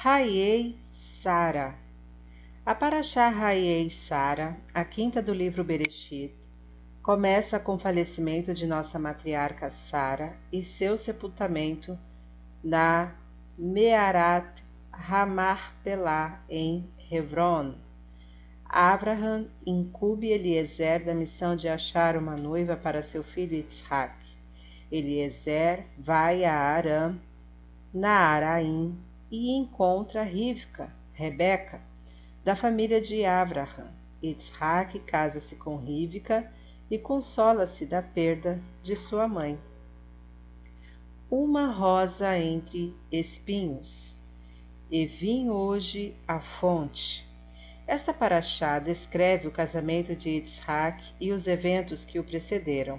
Raiei Sara. A Paraxá Raiei Sara, a quinta do livro Bereshit, começa com o falecimento de nossa matriarca Sara e seu sepultamento na Mearat Ramarpelá, em Hebron. Abraham incube Eliezer da missão de achar uma noiva para seu filho Isaac. Eliezer vai a Aram, na Araim, e encontra Rivka, Rebeca, da família de Abraham. Isaac casa-se com Rivka e consola-se da perda de sua mãe. Uma rosa entre espinhos. E vim hoje à fonte. Esta paraxá descreve o casamento de Isaac e os eventos que o precederam.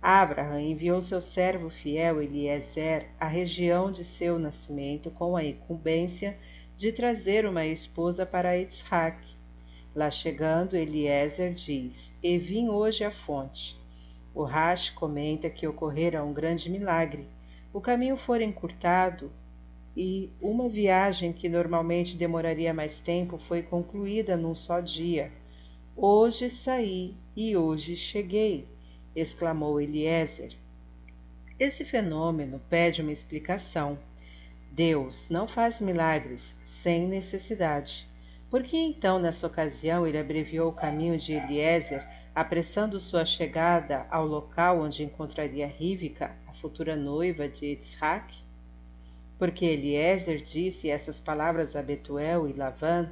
Abraham enviou seu servo fiel Eliezer à região de seu nascimento com a incumbência de trazer uma esposa para Isaac. Lá chegando, Eliezer diz: E vim hoje à fonte. O Rash comenta que ocorrera um grande milagre. O caminho fora encurtado e uma viagem que normalmente demoraria mais tempo foi concluída num só dia. Hoje saí e hoje cheguei exclamou Eliezer. Esse fenômeno pede uma explicação. Deus não faz milagres sem necessidade. Por que então, nessa ocasião, ele abreviou o caminho de Eliezer, apressando sua chegada ao local onde encontraria Rívica, a futura noiva de Isaac? Porque Eliezer disse essas palavras a Betuel e Lavã,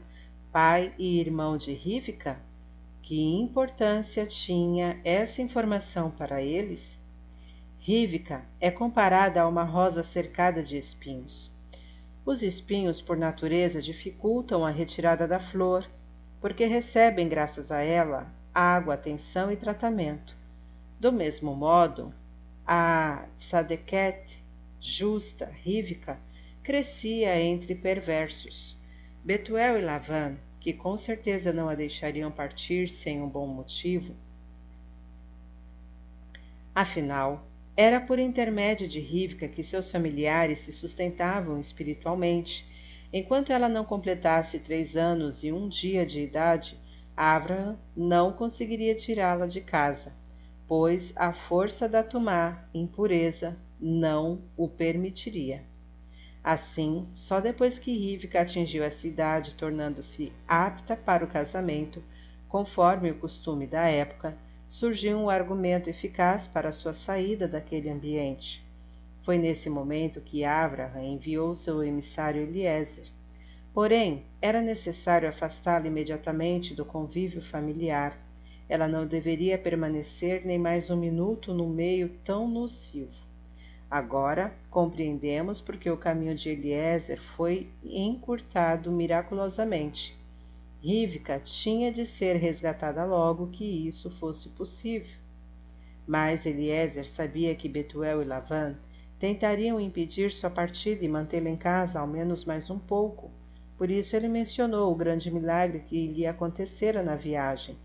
pai e irmão de Rívica? Que importância tinha essa informação para eles? Rívica é comparada a uma rosa cercada de espinhos. Os espinhos, por natureza, dificultam a retirada da flor, porque recebem, graças a ela, água, atenção e tratamento. Do mesmo modo, a Sadeket, justa, rívica, crescia entre perversos. Betuel e Lavan que com certeza não a deixariam partir sem um bom motivo. Afinal, era por intermédio de Rivka que seus familiares se sustentavam espiritualmente. Enquanto ela não completasse três anos e um dia de idade, Abraham não conseguiria tirá-la de casa, pois a força da Tumá, impureza, não o permitiria. Assim, só depois que Rivka atingiu essa idade, tornando-se apta para o casamento, conforme o costume da época, surgiu um argumento eficaz para sua saída daquele ambiente. Foi nesse momento que Avraham enviou seu emissário Eliezer. Porém, era necessário afastá-la imediatamente do convívio familiar. Ela não deveria permanecer nem mais um minuto no meio tão nocivo. Agora compreendemos porque o caminho de Eliezer foi encurtado miraculosamente. Rivka tinha de ser resgatada logo que isso fosse possível. Mas Eliezer sabia que Betuel e Lavan tentariam impedir sua partida e mantê-la em casa ao menos mais um pouco. Por isso ele mencionou o grande milagre que lhe acontecera na viagem,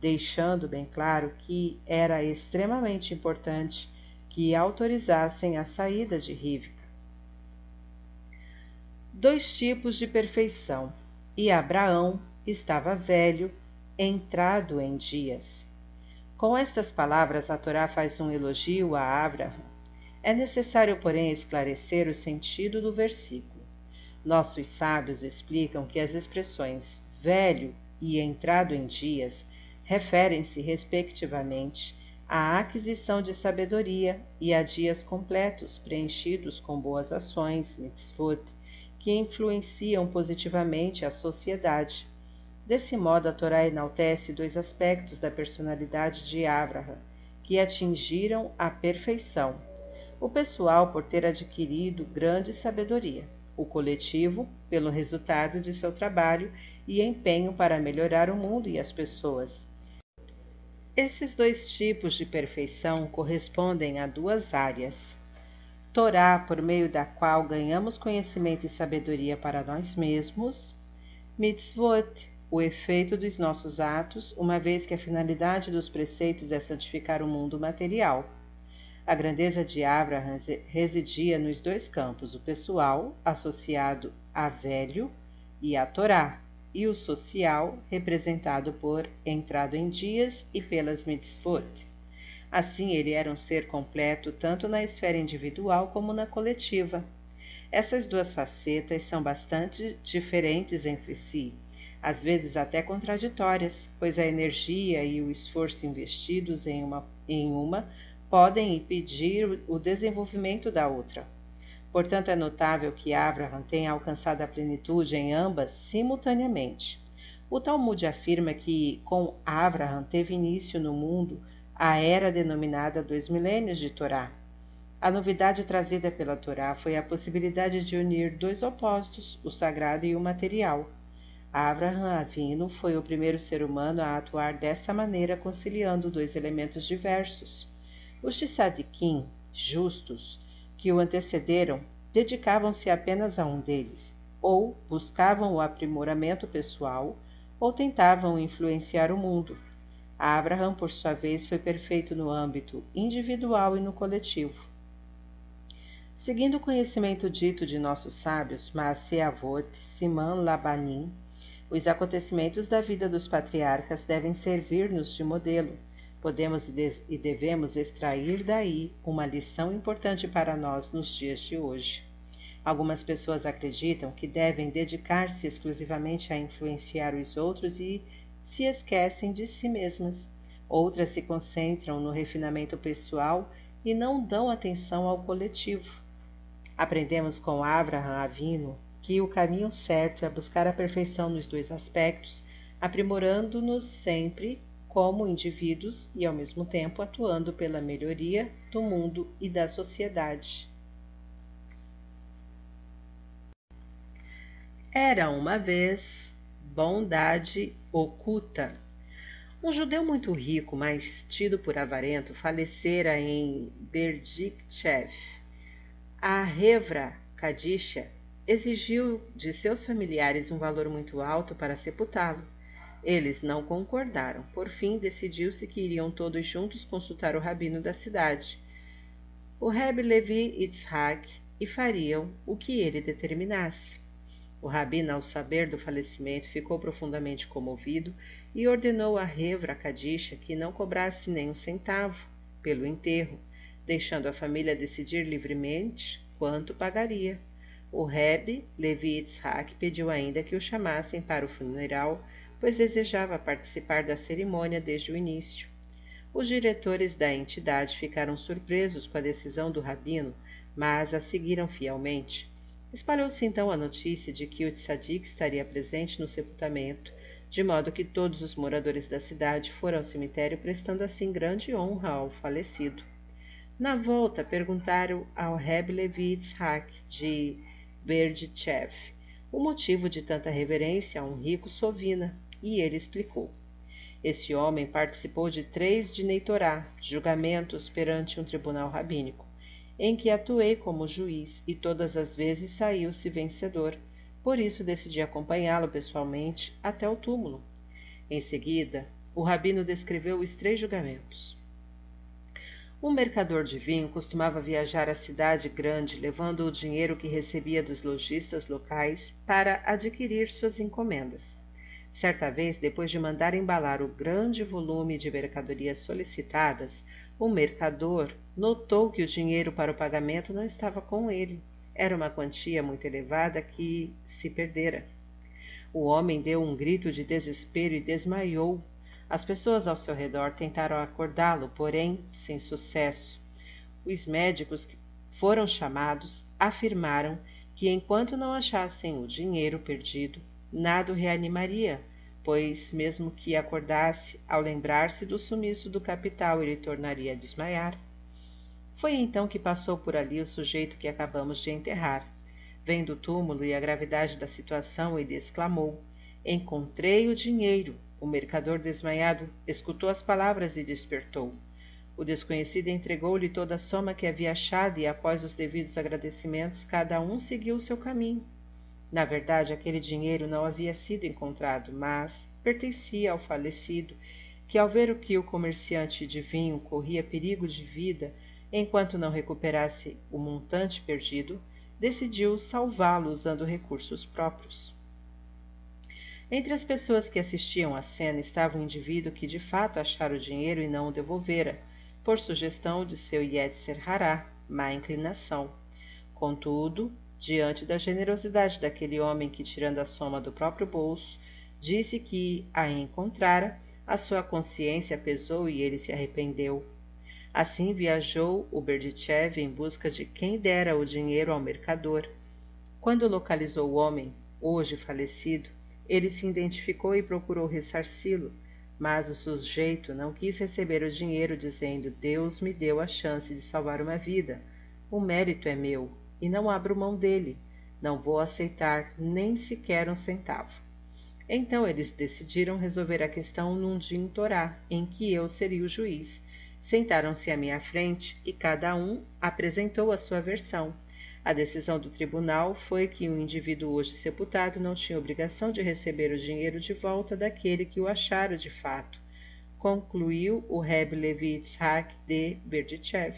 deixando bem claro que era extremamente importante que autorizassem a saída de Rivka. Dois tipos de perfeição. E Abraão estava velho, entrado em dias. Com estas palavras, a Torá faz um elogio a Abraão. É necessário, porém, esclarecer o sentido do versículo. Nossos sábios explicam que as expressões velho e entrado em dias referem-se, respectivamente, a aquisição de sabedoria e a dias completos preenchidos com boas ações, mitzvot, que influenciam positivamente a sociedade. Desse modo, a Torá enaltece dois aspectos da personalidade de Abraham, que atingiram a perfeição. O pessoal, por ter adquirido grande sabedoria, o coletivo, pelo resultado de seu trabalho e empenho para melhorar o mundo e as pessoas esses dois tipos de perfeição correspondem a duas áreas. Torá, por meio da qual ganhamos conhecimento e sabedoria para nós mesmos. Mitzvot, o efeito dos nossos atos, uma vez que a finalidade dos preceitos é santificar o mundo material. A grandeza de Abraham residia nos dois campos, o pessoal, associado a velho e a Torá, e o social, representado por entrado em dias e pelas mitzvot. Assim, ele era um ser completo tanto na esfera individual como na coletiva. Essas duas facetas são bastante diferentes entre si, às vezes até contraditórias, pois a energia e o esforço investidos em uma, em uma podem impedir o desenvolvimento da outra. Portanto, é notável que Abraham tenha alcançado a plenitude em ambas simultaneamente. O Talmud afirma que com Abraham teve início no mundo a era denominada dois milênios de Torá. A novidade trazida pela Torá foi a possibilidade de unir dois opostos, o sagrado e o material. Abraham Avino foi o primeiro ser humano a atuar dessa maneira, conciliando dois elementos diversos. Os Tzadikim, justos, que o antecederam, dedicavam-se apenas a um deles, ou buscavam o aprimoramento pessoal, ou tentavam influenciar o mundo. Abraham, por sua vez, foi perfeito no âmbito individual e no coletivo. Seguindo o conhecimento dito de nossos sábios, Maaseavot, Siman Labanim, os acontecimentos da vida dos patriarcas devem servir-nos de modelo. Podemos e devemos extrair daí uma lição importante para nós nos dias de hoje. Algumas pessoas acreditam que devem dedicar-se exclusivamente a influenciar os outros e se esquecem de si mesmas. Outras se concentram no refinamento pessoal e não dão atenção ao coletivo. Aprendemos com Abraham Avino que o caminho certo é buscar a perfeição nos dois aspectos, aprimorando-nos sempre como indivíduos e, ao mesmo tempo, atuando pela melhoria do mundo e da sociedade. Era uma vez bondade oculta. Um judeu muito rico, mas tido por avarento, falecera em Berdichev. A Revra Kadisha exigiu de seus familiares um valor muito alto para sepultá-lo. Eles não concordaram. Por fim, decidiu-se que iriam todos juntos consultar o rabino da cidade, o Reb Levi Yitzhak, e fariam o que ele determinasse. O rabino, ao saber do falecimento, ficou profundamente comovido e ordenou a Revra Kadisha que não cobrasse nem um centavo pelo enterro, deixando a família decidir livremente quanto pagaria. O Reb Levi Yitzhak pediu ainda que o chamassem para o funeral, pois desejava participar da cerimônia desde o início. Os diretores da entidade ficaram surpresos com a decisão do rabino, mas a seguiram fielmente. Espalhou-se então a notícia de que o tzadik estaria presente no sepultamento, de modo que todos os moradores da cidade foram ao cemitério prestando assim grande honra ao falecido. Na volta, perguntaram ao Reb Levi Yitzhak de Berdichev o motivo de tanta reverência a um rico sovina, e ele explicou. Esse homem participou de três Dineitorá, julgamentos perante um tribunal rabínico, em que atuei como juiz e todas as vezes saiu-se vencedor. Por isso decidi acompanhá-lo pessoalmente até o túmulo. Em seguida, o rabino descreveu os três julgamentos. Um mercador de vinho costumava viajar à cidade grande levando o dinheiro que recebia dos lojistas locais para adquirir suas encomendas. Certa vez, depois de mandar embalar o grande volume de mercadorias solicitadas, o mercador notou que o dinheiro para o pagamento não estava com ele. Era uma quantia muito elevada que se perdera. O homem deu um grito de desespero e desmaiou as pessoas ao seu redor tentaram acordá-lo, porém sem sucesso. Os médicos que foram chamados afirmaram que enquanto não achassem o dinheiro perdido, nada o reanimaria, pois, mesmo que acordasse, ao lembrar-se do sumiço do capital, ele tornaria a desmaiar. Foi então que passou por ali o sujeito que acabamos de enterrar. Vendo o túmulo e a gravidade da situação, ele exclamou: Encontrei o dinheiro! O mercador desmaiado escutou as palavras e despertou. O desconhecido entregou-lhe toda a soma que havia achado e, após os devidos agradecimentos, cada um seguiu seu caminho. Na verdade, aquele dinheiro não havia sido encontrado, mas pertencia ao falecido, que, ao ver que o comerciante de vinho corria perigo de vida, Enquanto não recuperasse o montante perdido, decidiu salvá-lo usando recursos próprios. Entre as pessoas que assistiam à cena estava um indivíduo que de fato achara o dinheiro e não o devolvera, por sugestão de seu Yetzer Hará, má inclinação. Contudo, diante da generosidade daquele homem que, tirando a soma do próprio bolso, disse que a encontrara, a sua consciência pesou e ele se arrependeu. Assim viajou o Berdichev em busca de quem dera o dinheiro ao mercador. Quando localizou o homem, hoje falecido, ele se identificou e procurou ressarci-lo, mas o sujeito não quis receber o dinheiro, dizendo: Deus me deu a chance de salvar uma vida. O mérito é meu, e não abro mão dele. Não vou aceitar nem sequer um centavo. Então eles decidiram resolver a questão num din Torá, em que eu seria o juiz. Sentaram-se à minha frente e cada um apresentou a sua versão. A decisão do tribunal foi que um indivíduo hoje sepultado não tinha obrigação de receber o dinheiro de volta daquele que o achara de fato, concluiu o Reb Levi Yitzhak de Berdichev.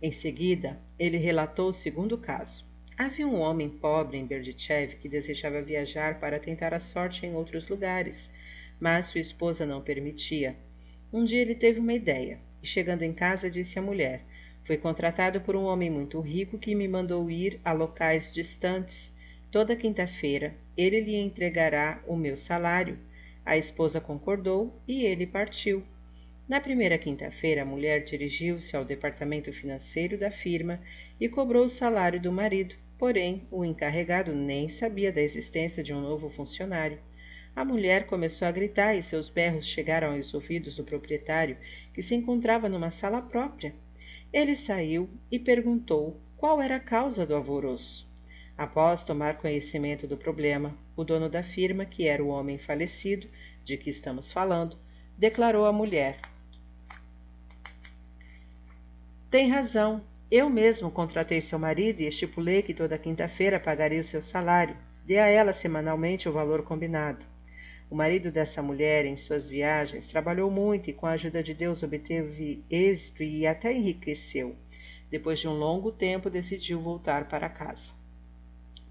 Em seguida, ele relatou o segundo caso. Havia um homem pobre em Berdichev que desejava viajar para tentar a sorte em outros lugares, mas sua esposa não permitia. Um dia ele teve uma ideia e, chegando em casa, disse à mulher: Fui contratado por um homem muito rico que me mandou ir a locais distantes. Toda quinta-feira ele lhe entregará o meu salário. A esposa concordou e ele partiu. Na primeira quinta-feira, a mulher dirigiu-se ao departamento financeiro da firma e cobrou o salário do marido, porém o encarregado nem sabia da existência de um novo funcionário. A mulher começou a gritar e seus berros chegaram aos ouvidos do proprietário, que se encontrava numa sala própria. Ele saiu e perguntou qual era a causa do alvoroço. Após tomar conhecimento do problema, o dono da firma, que era o homem falecido de que estamos falando, declarou à mulher: Tem razão. Eu mesmo contratei seu marido e estipulei que toda quinta-feira pagaria o seu salário. Dê a ela semanalmente o valor combinado. O marido dessa mulher, em suas viagens, trabalhou muito e, com a ajuda de Deus, obteve êxito e até enriqueceu. Depois de um longo tempo, decidiu voltar para casa.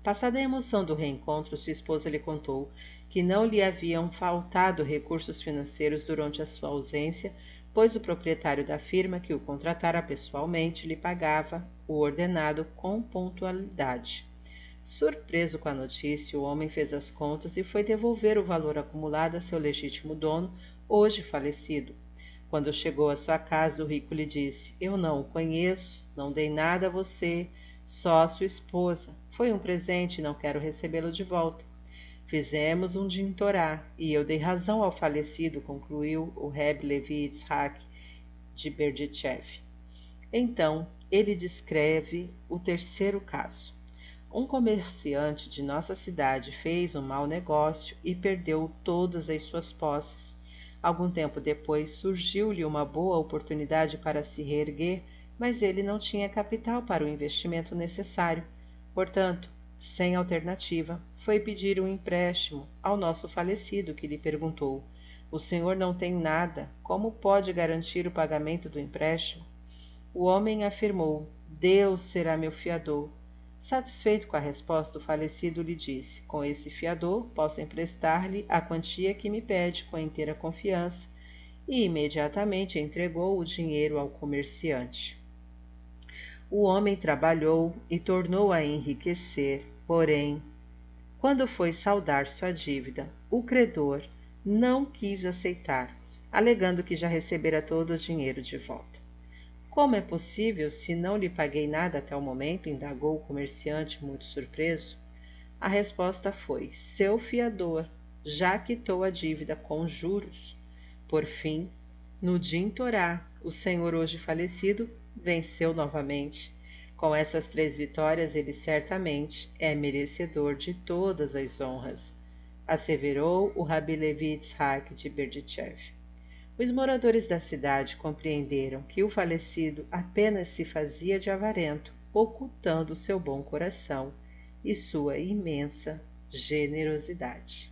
Passada a emoção do reencontro, sua esposa lhe contou que não lhe haviam faltado recursos financeiros durante a sua ausência, pois o proprietário da firma que o contratara pessoalmente lhe pagava o ordenado com pontualidade. Surpreso com a notícia, o homem fez as contas e foi devolver o valor acumulado a seu legítimo dono, hoje falecido. Quando chegou à sua casa, o rico lhe disse: Eu não o conheço, não dei nada a você, só a sua esposa. Foi um presente e não quero recebê-lo de volta. Fizemos um dintorá e eu dei razão ao falecido, concluiu o Reb Levi Yitzhak de Berdichev. Então, ele descreve o terceiro caso. Um comerciante de nossa cidade fez um mau negócio e perdeu todas as suas posses. Algum tempo depois surgiu-lhe uma boa oportunidade para se reerguer, mas ele não tinha capital para o investimento necessário. Portanto, sem alternativa, foi pedir um empréstimo ao nosso falecido, que lhe perguntou: O senhor não tem nada, como pode garantir o pagamento do empréstimo? O homem afirmou: Deus será meu fiador. Satisfeito com a resposta, o falecido lhe disse: Com esse fiador, posso emprestar-lhe a quantia que me pede com inteira confiança, e imediatamente entregou o dinheiro ao comerciante. O homem trabalhou e tornou a enriquecer, porém, quando foi saldar sua dívida, o credor não quis aceitar, alegando que já recebera todo o dinheiro de volta. Como é possível, se não lhe paguei nada até o momento? indagou o comerciante, muito surpreso. A resposta foi: seu fiador já quitou a dívida com juros. Por fim, no Din Torá, o senhor hoje falecido venceu novamente. Com essas três vitórias, ele certamente é merecedor de todas as honras, asseverou o Rabi Levi Yitzhak de Berdichev. Os moradores da cidade compreenderam que o falecido apenas se fazia de avarento, ocultando seu bom coração e sua imensa generosidade.